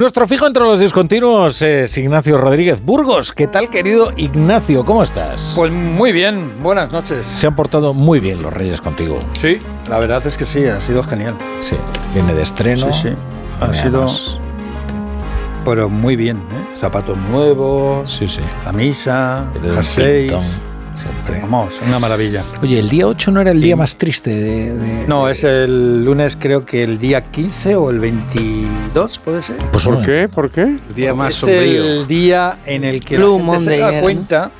Nuestro fijo entre los discontinuos es Ignacio Rodríguez Burgos. ¿Qué tal, querido Ignacio? ¿Cómo estás? Pues muy bien, buenas noches. Se han portado muy bien los Reyes contigo. Sí, la verdad es que sí, ha sido genial. Sí, viene de estreno. Sí, sí. Ha sido. Pero muy bien, ¿eh? Zapatos nuevos, sí, sí. camisa, jerseys. Siempre. Vamos, una maravilla. Oye, ¿el día 8 no era el día más triste de, de- No, es el lunes, creo que el día 15 o el 22, ¿puede ser? Pues ¿Por qué? ¿Por qué? El día más es sombrío. el día en el que Blue la gente se da ¿no? cuenta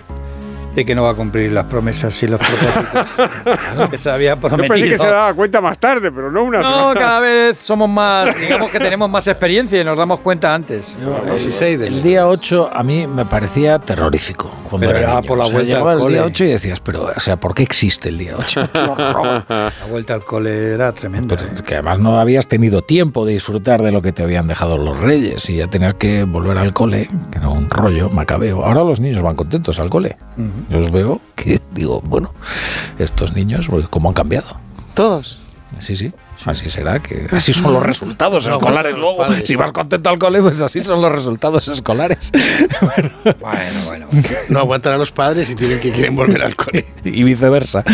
de que no va a cumplir las promesas y los propósitos que se había Yo prometido. pensé que se daba cuenta más tarde, pero no una No, semana. cada vez somos más, digamos que tenemos más experiencia y nos damos cuenta antes. yo- 16 de el enero. día 8 a mí me parecía terrorífico. Cuando Pero era era niño. por la O sea, vuelta al el día cole. 8 y decías, pero, o sea, ¿por qué existe el día 8? Qué horror. La vuelta al cole era tremenda. Pero ¿eh? que además no habías tenido tiempo de disfrutar de lo que te habían dejado los reyes y ya tenías que volver al cole, que era un rollo macabeo. Ahora los niños van contentos al cole. Yo los veo que digo, bueno, estos niños, pues, ¿cómo han cambiado? Todos. Sí, sí, así será, que así son los resultados No, escolares los luego. padres. Si vas contento al cole, pues así son los resultados escolares. Bueno, bueno. No aguantan a los padres y tienen que quieren volver al cole. y viceversa.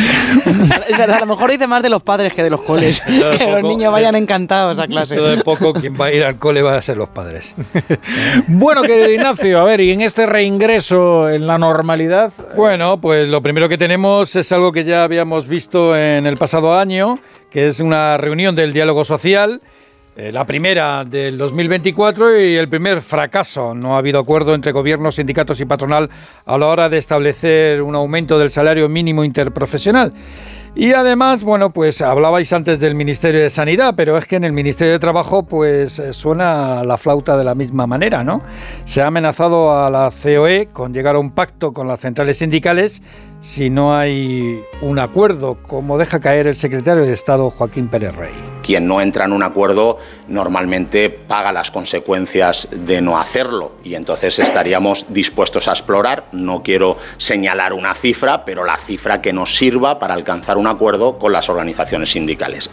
Es verdad, a lo mejor dice más de los padres que de los coles. Que los niños vayan encantados a clase. Dentro de poco quien va a ir al cole va a ser los padres. Bueno, querido Ignacio, a ver, y en este reingreso en la normalidad, Bueno, pues lo primero que tenemos es algo que ya habíamos visto en el pasado año, que es una reunión del diálogo social, eh, la primera del 2024 y el primer fracaso. No ha habido acuerdo entre gobiernos, sindicatos y patronal a la hora de establecer un aumento del salario mínimo interprofesional. Y además, bueno, pues hablabais antes del Ministerio de Sanidad, pero es que en el Ministerio de Trabajo pues eh, suena la flauta de la misma manera, ¿no? Se ha amenazado a la COE con llegar a un pacto con las centrales sindicales si no hay un acuerdo, como deja caer el secretario de Estado Joaquín Pérez Rey. Quien no entra en un acuerdo normalmente paga las consecuencias de no hacerlo y entonces estaríamos dispuestos a explorar, no quiero señalar una cifra, pero la cifra que nos sirva para alcanzar un acuerdo con las organizaciones sindicales.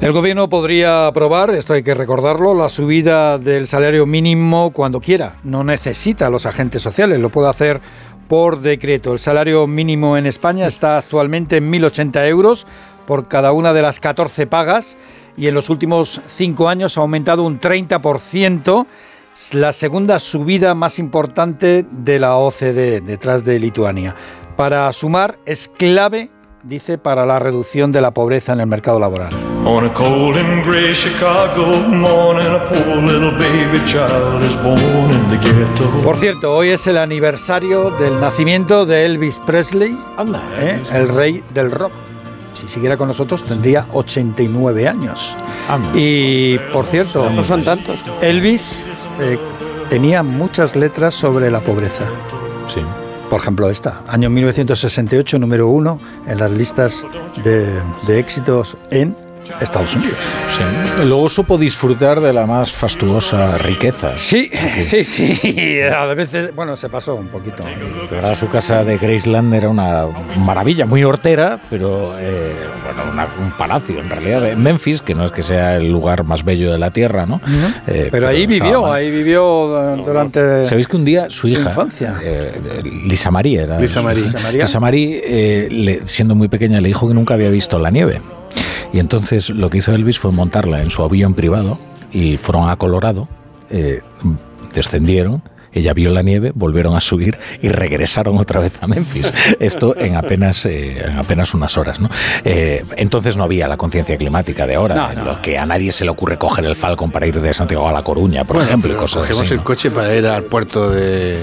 El gobierno podría aprobar, esto hay que recordarlo, la subida del salario mínimo cuando quiera. No necesita a los agentes sociales, lo puede hacer por decreto. El salario mínimo en España está actualmente en 1.080 euros por cada una de las 14 pagas y en los últimos cinco años ha aumentado un 30%, es la segunda subida más importante de la OCDE, detrás de Lituania. Para sumar, es clave, dice, para la reducción de la pobreza en el mercado laboral. On a cold and gray Chicago morning, a poor little baby child is born in the ghetto. Por cierto, hoy es el aniversario del nacimiento de Elvis Presley, anda, ¿eh? el rey del rock. Si siguiera con nosotros tendría 89 años. Y por cierto, No son tantos. Elvis eh, tenía muchas letras sobre la pobreza. Sí. Por ejemplo, esta, año 1968, número uno en las listas de, de éxitos en Estados Unidos. Sí. Luego supo disfrutar de la más fastuosa riqueza. Sí, sí, sí. A veces, bueno, se pasó un poquito. De verdad, su casa de Graceland era una maravilla, muy hortera, pero eh, bueno, una- un palacio en realidad. En Memphis, que no es que sea el lugar más bello de la tierra, ¿no? Eh, Pero ahí vivió, mal. ahí vivió durante. ¿Sabéis que un día su Su hija, infancia. eh, Lisa Marie, era Lisa Marie. Lisa Marie. Lisa Marie, eh, le- siendo muy pequeña, le dijo que nunca había visto la nieve. Y entonces lo que hizo Elvis fue montarla en su avión privado y fueron a Colorado, eh, descendieron. Ella vio la nieve, volvieron a subir y regresaron otra vez a Memphis. Esto en apenas, eh, en apenas unas horas. ¿no? Eh, entonces no había la conciencia climática de ahora, No, en no. lo que a nadie se le ocurre coger el Falcon para ir de Santiago a La Coruña, por Bueno, ejemplo, y cosas cogemos así. el coche para ir al puerto de,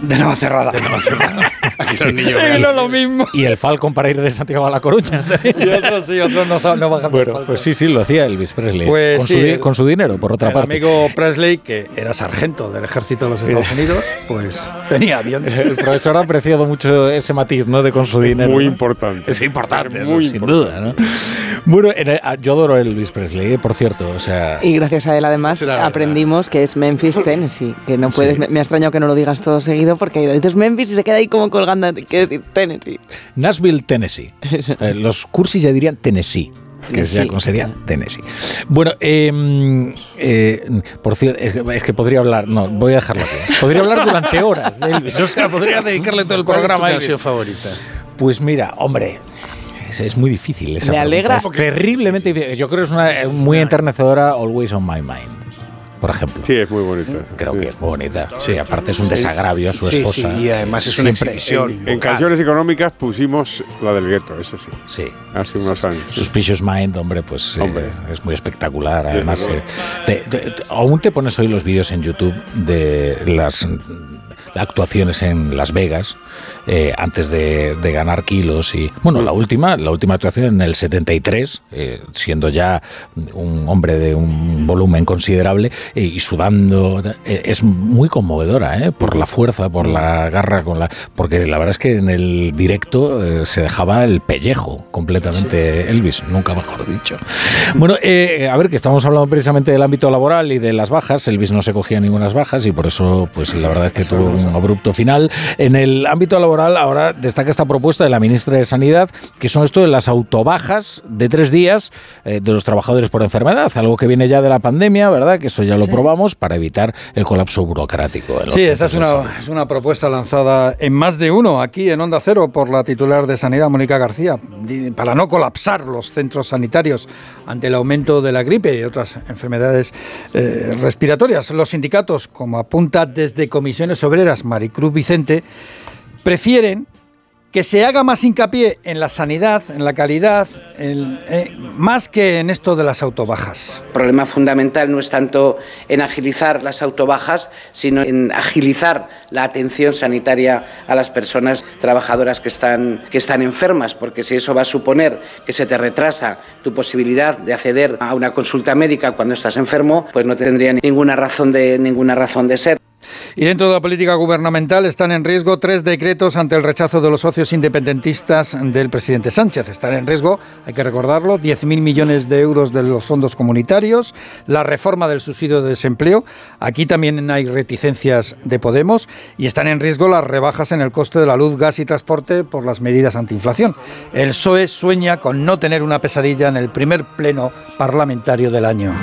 De Nueva Cerrada. de Navacerrada. Aquí los niños vean. lo mismo. Y el Falcon para ir de Santiago a La Coruña. Y otros sí, otros no, no bajan Bueno, pues sí, sí, lo hacía Elvis Presley. Pues con, sí, su, el- con su dinero, por otra el parte. amigo Presley, que era sargento del ejército de los Estados Unidos, pues tenía avión. El profesor ha apreciado mucho ese matiz, ¿no? De con su dinero. Muy ¿no? importante. Es importante, Muy sin importante. duda, ¿no? Bueno, en el- yo adoro a Elvis Presley, eh, por cierto. O sea, Y gracias a él, además, verdad. aprendimos que es Memphis, Tennessee. Que no puedes. Me, me ha extrañado que no lo digas todo seguido porque dices Memphis y se queda ahí como colgando. ¿Qué decir Tennessee? Nashville, Tennessee. Eh, los cursis ya dirían Tennessee. que Sí. ya con sería Tennessee. Bueno, eh, eh, por cierto, es, que- es que podría hablar, no, voy a dejarlo aquí. Podría hablar durante horas de Elvis, o sea, podría dedicarle todo el ¿Cuál es tu programa a canción Elvis. favorita? Pues mira, hombre. Es, es muy difícil esa Me alegra- pregunta, Es terriblemente difícil. Yo creo que es una muy enternecedora Always on My Mind, por ejemplo. Sí, es muy bonito. Creo Sí. que es muy bonita. Sí, aparte es un desagravio a su Sí, esposa. sí, y además es una exhibición. En canciones económicas pusimos la del gueto, eso sí, Sí. hace unos años. Suspicious Mind, hombre, pues eh, Hombre. es muy espectacular. Además, eh, te- te- te- aún te pones hoy los vídeos en YouTube de las actuaciones en Las Vegas eh, antes de, de ganar kilos y bueno la última la última actuación en el 73 eh, siendo ya un hombre de un volumen considerable eh, y sudando eh, es muy conmovedora eh, por la fuerza por la garra con la porque la verdad es que en el directo se dejaba el pellejo completamente Elvis nunca mejor dicho. Bueno eh, a ver que estamos hablando precisamente del ámbito laboral y de las bajas Elvis no se cogía ninguna bajas y por eso pues la verdad es que tuvo un abrupto final. En el ámbito laboral ahora destaca esta propuesta de la ministra de Sanidad que son esto de las autobajas de tres días eh, de los trabajadores por enfermedad algo que viene ya de la pandemia verdad que eso ya lo probamos para evitar el colapso burocrático Sí, esa es una, es una propuesta lanzada en más de uno aquí en Onda Cero por la titular de Sanidad, Mónica García, para no colapsar los centros sanitarios ante el aumento de la gripe y otras enfermedades eh, respiratorias. Los sindicatos, como apunta desde Comisiones Obreras Maricruz Vicente, prefieren que se haga más hincapié en la sanidad, en la calidad, eh, más que en esto de las autobajas. El problema fundamental no es tanto en agilizar las autobajas, sino en agilizar la atención sanitaria a las personas trabajadoras que están, que están enfermas, porque si eso va a suponer que se te retrasa tu posibilidad de acceder a una consulta médica cuando estás enfermo, pues no tendría ninguna razón de, ninguna razón de ser. Y dentro de la política gubernamental están en riesgo tres decretos ante el rechazo de los socios independentistas del presidente Sánchez. Están en riesgo, hay que recordarlo, 10.000 millones de euros de los fondos comunitarios, la reforma del subsidio de desempleo. Aquí también hay reticencias de Podemos y están en riesgo las rebajas en el coste de la luz, gas y transporte por las medidas antiinflación. El PSOE sueña con no tener una pesadilla en el primer pleno parlamentario del año.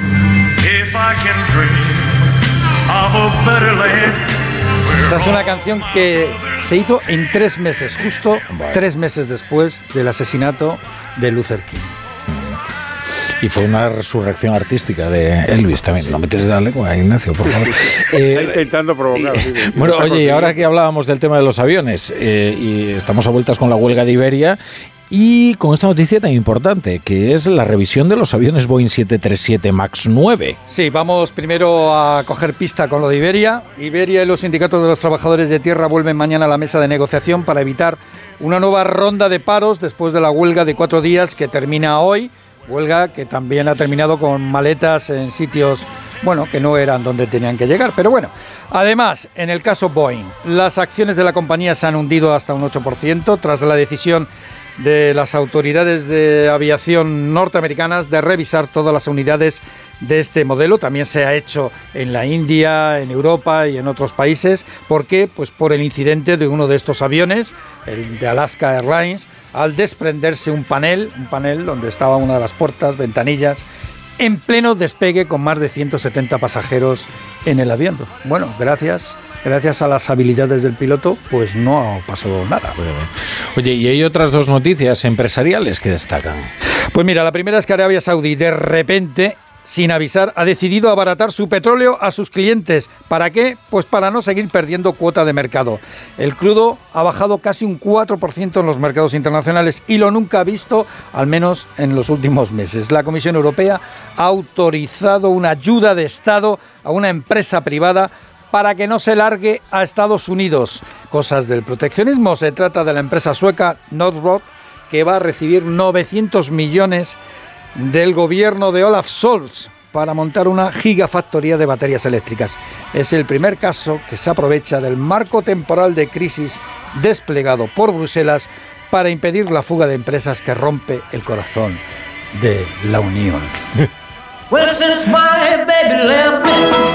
Esta es una canción que se hizo en tres meses, justo tres meses después del asesinato de Luther King. Y fue una resurrección artística de Elvis también. No me tires la lengua, Ignacio, por favor. Está Eh, intentando provocar. sí, bueno, está oye, y ahora que hablábamos del tema de los aviones, eh, y estamos a vueltas con la huelga de Iberia, y con esta noticia tan importante, que es la revisión de los aviones Boeing 737 MAX 9. Sí, vamos primero a coger pista con lo de Iberia. Iberia y los sindicatos de los trabajadores de tierra vuelven mañana a la mesa de negociación para evitar una nueva ronda de paros después de la huelga de cuatro días que termina hoy. Huelga que también ha terminado con maletas en sitios, bueno, que no eran donde tenían que llegar. Pero bueno, además, en el caso Boeing, las acciones de la compañía se han hundido hasta un 8% tras la decisión de las autoridades de aviación norteamericanas de revisar todas las unidades de este modelo. También se ha hecho en la India, en Europa y en otros países. ¿Por qué? Pues por el incidente de uno de estos aviones, el de Alaska Airlines, al desprenderse un panel, un panel donde estaba una de las puertas, ventanillas, en pleno despegue con más de 170 pasajeros en el avión. Bueno, gracias. Gracias a las habilidades del piloto, pues no pasó nada. Oye, y hay otras dos noticias empresariales que destacan. Pues mira, la primera es que Arabia Saudí de repente, sin avisar, ha decidido abaratar su petróleo a sus clientes. ¿Para qué? Pues para no seguir perdiendo cuota de mercado. El crudo ha bajado casi un 4% en los mercados internacionales y lo nunca visto, al menos en los últimos meses. La Comisión Europea ha autorizado una ayuda de Estado a una empresa privada para que no se largue a Estados Unidos. Cosas del proteccionismo. Se trata de la empresa sueca Northrop, que va a recibir 900 millones del gobierno de Olaf Scholz para montar una gigafactoría de baterías eléctricas. Es el primer caso que se aprovecha del marco temporal de crisis desplegado por Bruselas para impedir la fuga de empresas que rompe el corazón de la Unión.